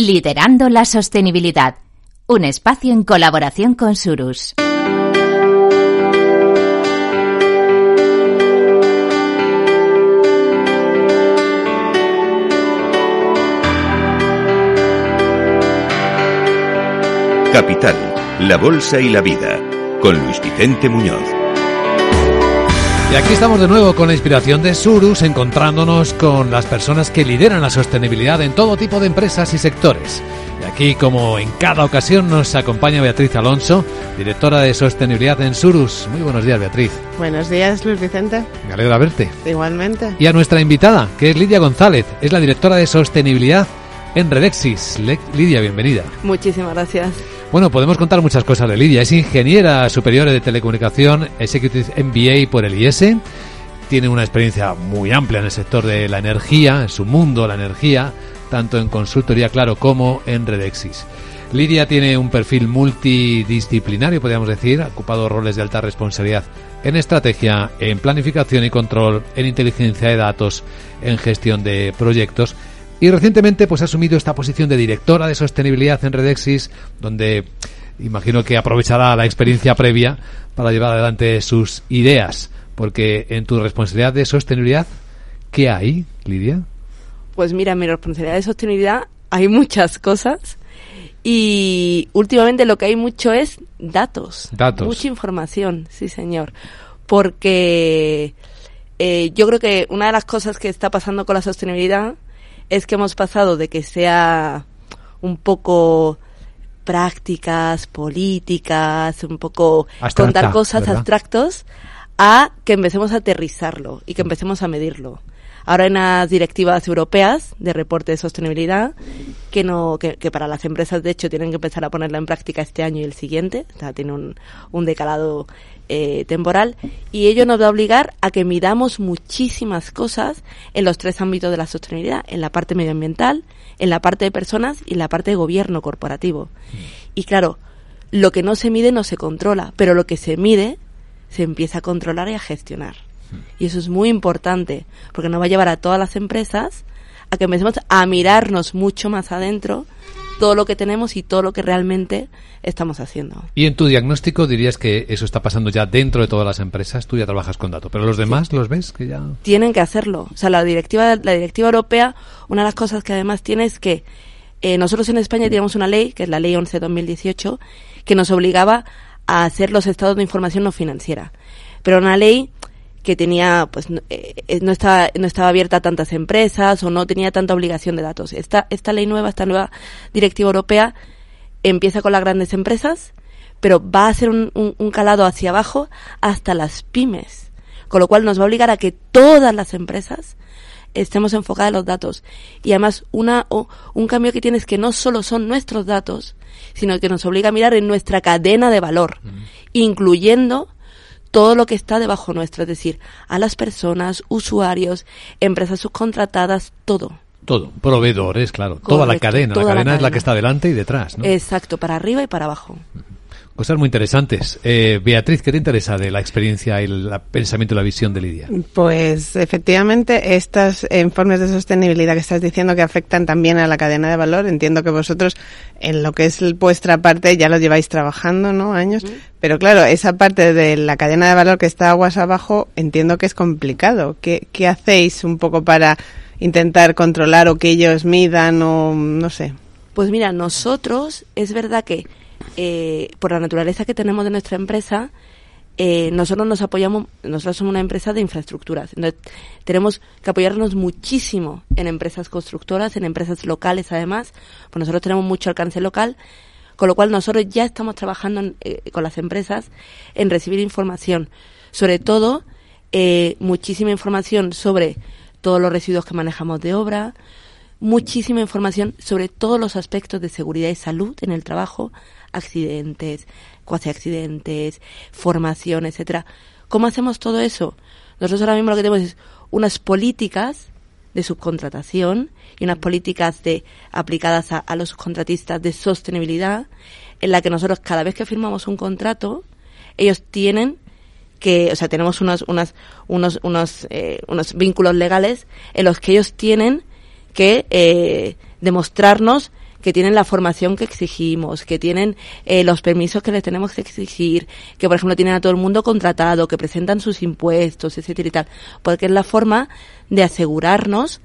Liderando la sostenibilidad. Un espacio en colaboración con Surus. Capital, la Bolsa y la Vida, con Luis Vicente Muñoz. Y aquí estamos de nuevo con la inspiración de Surus, encontrándonos con las personas que lideran la sostenibilidad en todo tipo de empresas y sectores. Y aquí, como en cada ocasión, nos acompaña Beatriz Alonso, directora de sostenibilidad en Surus. Muy buenos días, Beatriz. Buenos días, Luis Vicente. Me alegra verte. Igualmente. Y a nuestra invitada, que es Lidia González, es la directora de sostenibilidad en Redexis. Lidia, bienvenida. Muchísimas gracias. Bueno, podemos contar muchas cosas de Lidia. Es ingeniera superior de telecomunicación, Executive MBA por el IS. Tiene una experiencia muy amplia en el sector de la energía, en su mundo, la energía, tanto en consultoría, claro, como en Redexis. Lidia tiene un perfil multidisciplinario, podríamos decir, ha ocupado roles de alta responsabilidad en estrategia, en planificación y control, en inteligencia de datos, en gestión de proyectos y recientemente pues ha asumido esta posición de directora de sostenibilidad en Redexis, donde imagino que aprovechará la experiencia previa para llevar adelante sus ideas, porque en tu responsabilidad de sostenibilidad, ¿qué hay, Lidia? Pues mira, mi responsabilidad de sostenibilidad hay muchas cosas y últimamente lo que hay mucho es datos. Datos. Mucha información, sí señor. Porque eh, yo creo que una de las cosas que está pasando con la sostenibilidad es que hemos pasado de que sea un poco prácticas, políticas, un poco contar cosas abstractos, a que empecemos a aterrizarlo y que empecemos a medirlo. Ahora hay unas directivas europeas de reporte de sostenibilidad que no que, para las empresas de hecho tienen que empezar a ponerla en práctica este año y el siguiente, o sea, tiene un, un decalado eh, temporal y ello nos va a obligar a que midamos muchísimas cosas en los tres ámbitos de la sostenibilidad, en la parte medioambiental, en la parte de personas y en la parte de gobierno corporativo. Y claro, lo que no se mide no se controla, pero lo que se mide se empieza a controlar y a gestionar. Y eso es muy importante, porque nos va a llevar a todas las empresas a que empecemos a mirarnos mucho más adentro todo lo que tenemos y todo lo que realmente estamos haciendo. Y en tu diagnóstico dirías que eso está pasando ya dentro de todas las empresas, tú ya trabajas con datos, pero los demás los ves que ya tienen que hacerlo. O sea, la directiva la directiva europea, una de las cosas que además tiene es que eh, nosotros en España tenemos una ley, que es la ley 11/2018, que nos obligaba a hacer los estados de información no financiera. Pero una ley que tenía, pues, eh, eh, no, estaba, no estaba abierta a tantas empresas o no tenía tanta obligación de datos. Esta, esta ley nueva, esta nueva directiva europea, empieza con las grandes empresas, pero va a ser un, un, calado hacia abajo hasta las pymes. Con lo cual nos va a obligar a que todas las empresas estemos enfocadas en los datos. Y además, una, o, un cambio que tiene es que no solo son nuestros datos, sino que nos obliga a mirar en nuestra cadena de valor, incluyendo todo lo que está debajo nuestro, es decir, a las personas, usuarios, empresas subcontratadas, todo. Todo, proveedores, claro, toda la cadena. la cadena, es la que está delante y detrás, ¿no? Exacto, para arriba y para abajo. Cosas muy interesantes. Eh, Beatriz, ¿qué te interesa de la experiencia y el pensamiento y la visión de Lidia? Pues efectivamente, estos informes de sostenibilidad que estás diciendo que afectan también a la cadena de valor, entiendo que vosotros en lo que es vuestra parte ya lo lleváis trabajando, ¿no? Años. Pero claro, esa parte de la cadena de valor que está aguas abajo, entiendo que es complicado. ¿Qué, qué hacéis un poco para intentar controlar o que ellos midan o no sé? Pues mira, nosotros es verdad que eh, por la naturaleza que tenemos de nuestra empresa, eh, nosotros nos apoyamos, nosotros somos una empresa de infraestructuras, entonces tenemos que apoyarnos muchísimo en empresas constructoras, en empresas locales además, pues nosotros tenemos mucho alcance local, con lo cual nosotros ya estamos trabajando eh, con las empresas en recibir información, sobre todo muchísima información sobre todos los residuos que manejamos de obra, muchísima información sobre todos los aspectos de seguridad y salud en el trabajo, accidentes, cuasi accidentes, formación, etcétera. ¿Cómo hacemos todo eso? Nosotros ahora mismo lo que tenemos es unas políticas de subcontratación y unas políticas de aplicadas a, los subcontratistas de sostenibilidad en la que nosotros cada vez que firmamos un contrato ellos tienen que o sea tenemos unos unas, unos unos eh, unos vínculos legales en los que ellos tienen que eh, demostrarnos que tienen la formación que exigimos, que tienen eh, los permisos que les tenemos que exigir, que por ejemplo tienen a todo el mundo contratado, que presentan sus impuestos, etcétera y tal, porque es la forma de asegurarnos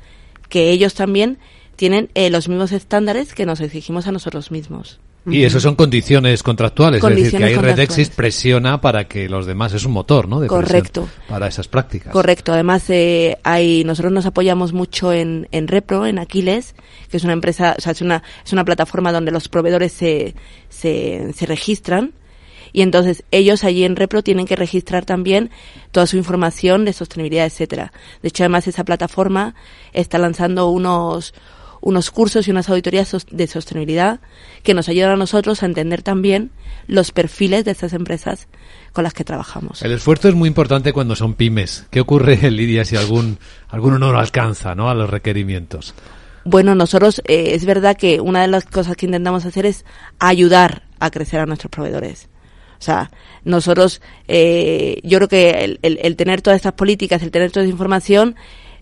que ellos también tienen eh, los mismos estándares que nos exigimos a nosotros mismos. Y eso son condiciones contractuales, es decir, que Condiciones ahí. Redexis presiona para que los demás, es un motor, ¿no? De Correcto. Para esas prácticas. Correcto. Además, eh, hay, nosotros nos apoyamos mucho en, en Repro, en Aquiles, que es una empresa, o sea, es una, es una plataforma donde los proveedores se, se, se registran. Y entonces ellos allí en Repro tienen que registrar también toda su información de sostenibilidad, etcétera. De hecho, además esa plataforma está lanzando unos unos cursos y unas auditorías de sostenibilidad que nos ayudan a nosotros a entender también los perfiles de estas empresas con las que trabajamos. El esfuerzo es muy importante cuando son pymes. ¿Qué ocurre, Lidia, si algún, alguno no lo alcanza, ¿no? A los requerimientos. Bueno, nosotros eh, es verdad que una de las cosas que intentamos hacer es ayudar a crecer a nuestros proveedores. O sea, nosotros, eh, yo creo que el, el- el tener todas estas políticas, el tener toda esa información,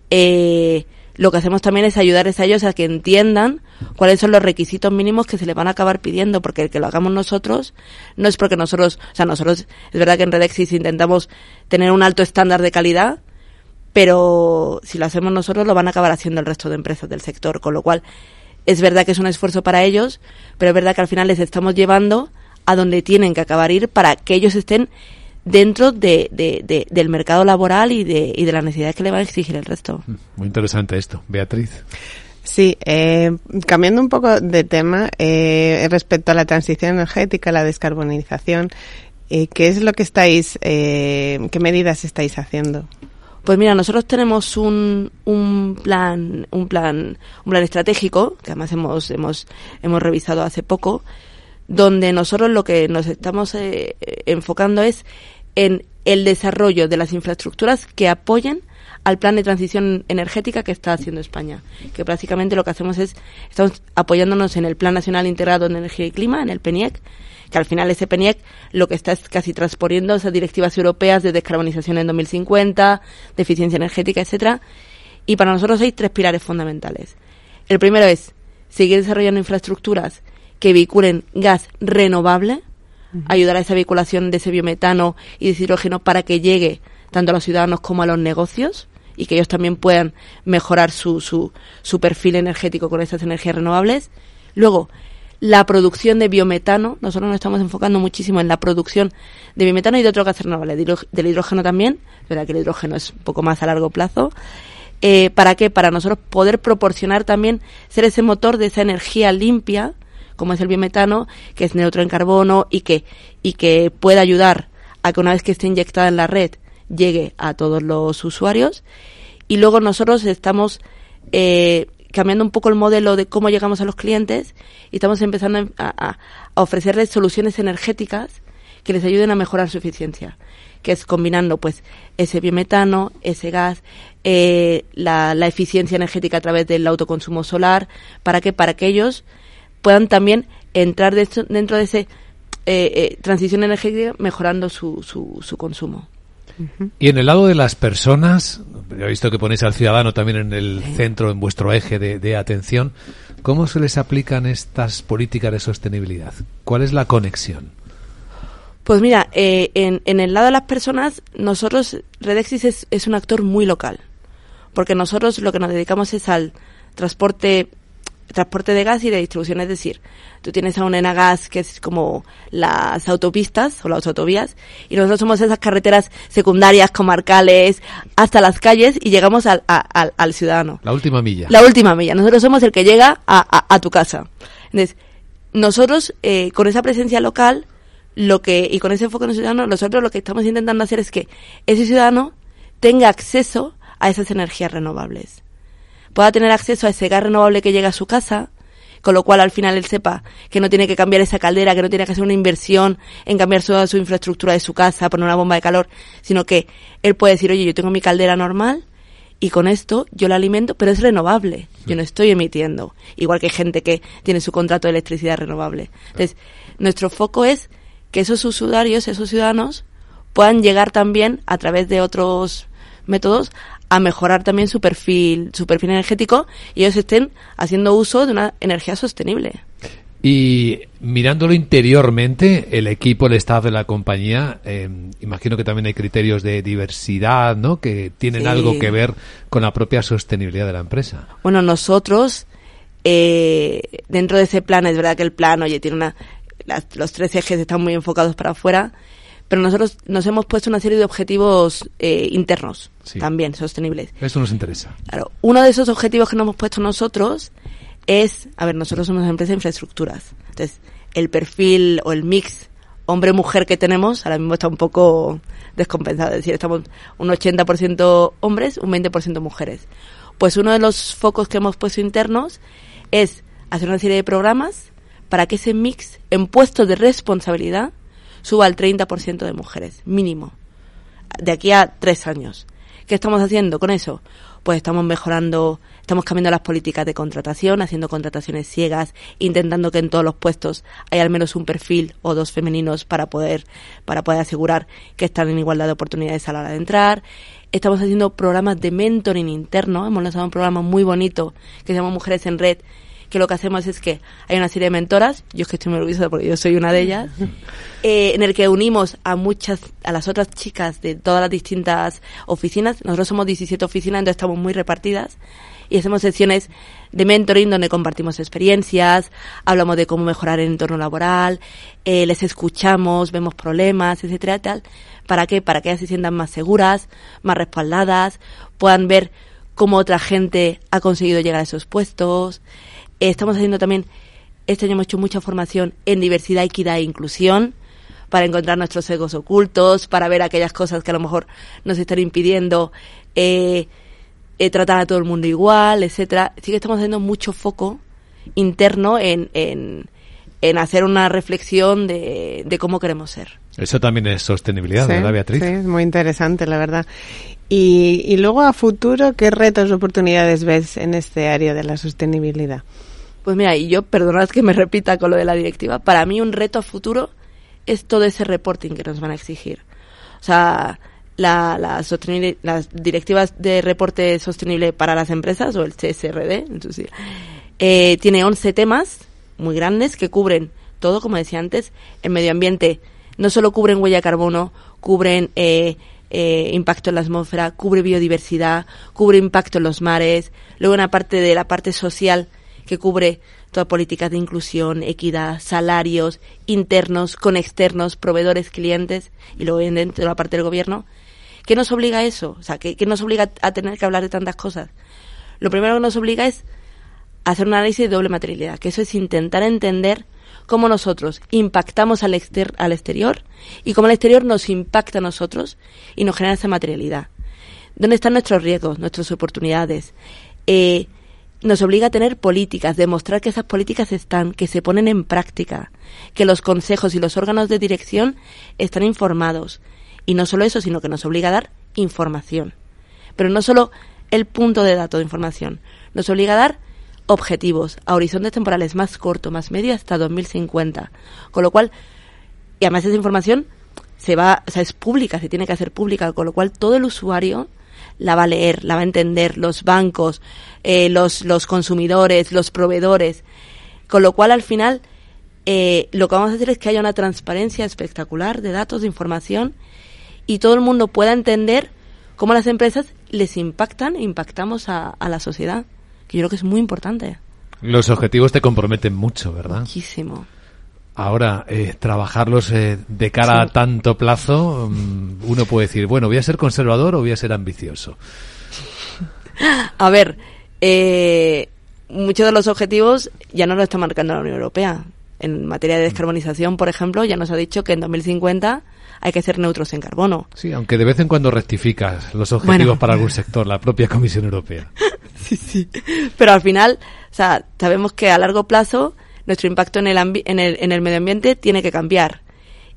eh, lo que hacemos también es ayudarles a ellos a que entiendan cuáles son los requisitos mínimos que se les van a acabar pidiendo, porque el que lo hagamos nosotros no es porque nosotros, o sea, nosotros, es verdad que en Redexis intentamos tener un alto estándar de calidad, pero si lo hacemos nosotros lo van a acabar haciendo el resto de empresas del sector, con lo cual es verdad que es un esfuerzo para ellos, pero es verdad que al final les estamos llevando a donde tienen que acabar ir para que ellos estén dentro de, de- de- del mercado laboral y de, y de las necesidades que le van a exigir el resto. Muy interesante esto. Beatriz. Sí, eh, cambiando un poco de tema eh, respecto a la transición energética, la descarbonización, eh, ¿qué es lo que estáis, eh, qué medidas estáis haciendo? Pues mira, nosotros tenemos un, un plan, un plan, un plan estratégico que además hemos hemos hemos revisado hace poco, donde nosotros lo que nos estamos eh, enfocando es en el desarrollo de las infraestructuras que apoyen al plan de transición energética que está haciendo España. Que prácticamente lo que hacemos es, estamos apoyándonos en el Plan Nacional Integrado de Energía y Clima, en el PENIEC, que al final ese PENIEC lo que está es casi transponiendo esas directivas europeas de descarbonización en 2050, de eficiencia energética, etcétera. Y para nosotros hay tres pilares fundamentales. El primero es seguir desarrollando infraestructuras que vehiculen gas renovable, ayudar a esa vehiculación de ese biometano y de ese hidrógeno para que llegue tanto a los ciudadanos como a los negocios y que ellos también puedan mejorar su, su, su perfil energético con esas energías renovables. Luego, la producción de biometano. Nosotros nos estamos enfocando muchísimo en la producción de biometano y de otro gas renovable, del hidrógeno también. Verdad que el hidrógeno es un poco más a largo plazo. Eh, ¿Para qué? Para nosotros poder proporcionar también, ser ese motor de esa energía limpia, como es el biometano, que es neutro en carbono y que, y que pueda ayudar a que una vez que esté inyectada en la red llegue a todos los usuarios. Y luego nosotros estamos eh, cambiando un poco el modelo de cómo llegamos a los clientes y estamos empezando a, a- a ofrecerles soluciones energéticas que les ayuden a mejorar su eficiencia, que es combinando pues ese biometano, ese gas, eh, la, la eficiencia energética a través del autoconsumo solar, para que para que ellos puedan también entrar de esto- dentro de ese eh, eh, transición energética mejorando su, su, su consumo. Y en el lado de las personas, he visto que ponéis al ciudadano también en el centro, en vuestro eje de, de atención. ¿Cómo se les aplican estas políticas de sostenibilidad? ¿Cuál es la conexión? Pues mira, eh, en, en el lado de las personas, nosotros, Redexis es, es un actor muy local, porque nosotros lo que nos dedicamos es al transporte transporte de gas y de distribución, es decir, tú tienes a un Enagas que es como las autopistas o las autovías y nosotros somos esas carreteras secundarias, comarcales, hasta las calles y llegamos al, a- al, al ciudadano. La última milla. La última milla. Nosotros somos el que llega a, a- a tu casa. Entonces, nosotros, eh, con esa presencia local, lo que, y con ese enfoque en el ciudadano, nosotros lo que estamos intentando hacer es que ese ciudadano tenga acceso a esas energías renovables. Pueda tener acceso a ese gas renovable que llega a su casa, con lo cual al final él sepa que no tiene que cambiar esa caldera, que no tiene que hacer una inversión en cambiar toda su infraestructura de su casa, poner una bomba de calor, sino que él puede decir, oye, yo tengo mi caldera normal, y con esto yo la alimento, pero es renovable. Yo no estoy emitiendo. Igual que gente que tiene su contrato de electricidad renovable. Entonces, nuestro foco es que esos usuarios, esos ciudadanos, puedan llegar también a través de otros métodos a mejorar también su perfil, su perfil energético y ellos estén haciendo uso de una energía sostenible. Y mirándolo interiormente, el equipo, el staff de la compañía, eh, imagino que también hay criterios de diversidad, ¿no? Que tienen Sí. algo que ver con la propia sostenibilidad de la empresa. Bueno, nosotros, eh, dentro de ese plan, es verdad que el plan, oye, tiene una, las- los tres ejes están muy enfocados para afuera, pero nosotros nos hemos puesto una serie de objetivos eh, internos, Sí. también sostenibles. Esto nos interesa. Claro, uno de esos objetivos que nos hemos puesto nosotros es, a ver, nosotros somos una empresa de infraestructuras. Entonces, el perfil o el mix hombre-mujer que tenemos ahora mismo está un poco descompensado. Es decir, estamos un 80% hombres, un 20% mujeres. Pues uno de los focos que hemos puesto internos es hacer una serie de programas para que ese mix en puestos de responsabilidad suba al 30% de mujeres, mínimo de aquí a tres años. ¿Qué estamos haciendo con eso? Pues estamos mejorando, estamos cambiando las políticas de contratación, haciendo contrataciones ciegas, intentando que en todos los puestos haya al menos un perfil o dos femeninos para poder, para poder asegurar que están en igualdad de oportunidades a la hora de entrar. Estamos haciendo programas de mentoring interno, hemos lanzado un programa muy bonito que se llama Mujeres en Red, que lo que hacemos es que hay una serie de mentoras, yo es que estoy muy orgullosa porque yo soy una de ellas, eh, en el que unimos a muchas, a las otras chicas de todas las distintas oficinas. Nosotros somos 17 oficinas, entonces estamos muy repartidas. Y hacemos sesiones de mentoring donde compartimos experiencias, hablamos de cómo mejorar el entorno laboral, eh, les escuchamos, vemos problemas, etcétera, tal. ¿Para qué? Para que ellas se sientan más seguras, más respaldadas, puedan ver cómo otra gente ha conseguido llegar a esos puestos. Estamos haciendo también, este año hemos hecho mucha formación en diversidad, equidad e inclusión para encontrar nuestros egos ocultos, para ver aquellas cosas que a lo mejor nos están impidiendo eh, eh, tratar a todo el mundo igual, etcétera. Sí que estamos haciendo mucho foco interno en, en, en hacer una reflexión de, de cómo queremos ser. Eso también es sostenibilidad, Sí, ¿verdad, Beatriz? Sí, es muy interesante, la verdad. Y, y luego a futuro, ¿qué retos o oportunidades ves en este área de la sostenibilidad? Pues mira, y yo, perdonad que me repita con lo de la directiva, para mí un reto futuro es todo ese reporting que nos van a exigir. O sea, la, las directivas de reporte sostenible para las empresas, o el CSRD, entonces, eh, tiene 11 temas muy grandes que cubren todo, como decía antes, el medio ambiente. No solo cubren huella de carbono, cubren eh, eh, impacto en la atmósfera, cubre biodiversidad, cubre impacto en los mares, luego una parte de la parte social que cubre todas políticas de inclusión, equidad, salarios internos con externos, proveedores, clientes y luego dentro de la parte del gobierno. ¿Qué nos obliga a eso? O sea, ¿qué, qué nos obliga a tener que hablar de tantas cosas? Lo primero que nos obliga es hacer un análisis de doble materialidad, que eso es intentar entender cómo nosotros impactamos al, exter al exterior y cómo el exterior nos impacta a nosotros y nos genera esa materialidad. ¿Dónde están nuestros riesgos, nuestras oportunidades? Eh, nos obliga a tener políticas, demostrar que esas políticas están, que se ponen en práctica, que los consejos y los órganos de dirección están informados. Y no solo eso, sino que nos obliga a dar información. Pero no solo el punto de dato de información, nos obliga a dar objetivos a horizontes temporales más corto, más medio, hasta 2050. Con lo cual, y además esa información se va, o sea, es pública, se tiene que hacer pública, con lo cual todo el usuario la va a leer, la va a entender, los bancos, eh, los, los consumidores, los proveedores. Con lo cual, al final, eh, lo que vamos a hacer es que haya una transparencia espectacular de datos, de información, y todo el mundo pueda entender cómo las empresas les impactan e impactamos a, a la sociedad, que yo creo que es muy importante. Los objetivos te comprometen mucho, ¿verdad? Muchísimo. Ahora, eh, trabajarlos eh, de cara a tanto plazo, mm, uno puede decir, bueno, voy a ser conservador o voy a ser ambicioso. A ver, eh, muchos de los objetivos ya no lo está marcando la Unión Europea. En materia de descarbonización, por ejemplo, ya nos ha dicho que en 2050 hay que ser neutros en carbono. Sí, aunque de vez en cuando rectificas los objetivos Bueno. para algún sector, la propia Comisión Europea. Pero al final, o sea, sabemos que a largo plazo nuestro impacto en el, ambi- en el, en el medio ambiente tiene que cambiar.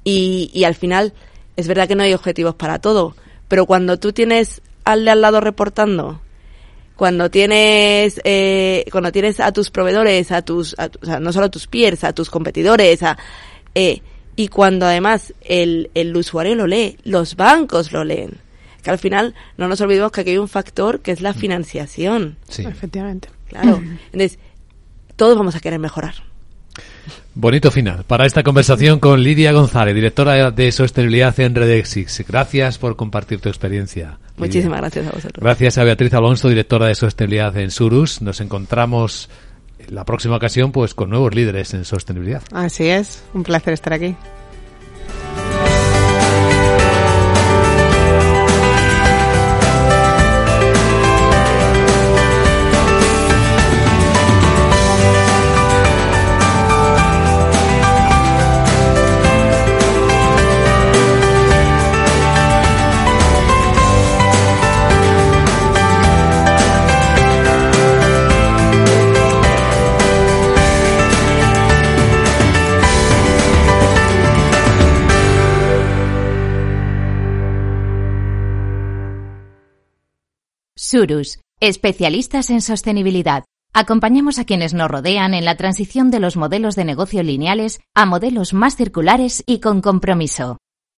Y, y al final, es verdad que no hay objetivos para todo, pero cuando tú tienes al de al lado reportando, cuando tienes, eh, cuando tienes a tus proveedores, a tus, a o sea, no solo a tus peers, a tus competidores, a, eh, y cuando además el, el usuario lo lee, los bancos lo leen, que al final no nos olvidemos que aquí hay un factor que es la financiación. Sí. Efectivamente. Claro. Entonces, todos vamos a querer mejorar. Bonito final para esta conversación con Lidia González, directora de sostenibilidad en Redexix. Gracias por compartir tu experiencia. Lidia. Muchísimas gracias a vosotros. Gracias a Beatriz Alonso, directora de sostenibilidad en Surus. Nos encontramos en la próxima ocasión pues con nuevos líderes en sostenibilidad. Así es, un placer estar aquí. Surus, especialistas en sostenibilidad. Acompañamos a quienes nos rodean en la transición de los modelos de negocio lineales a modelos más circulares y con compromiso.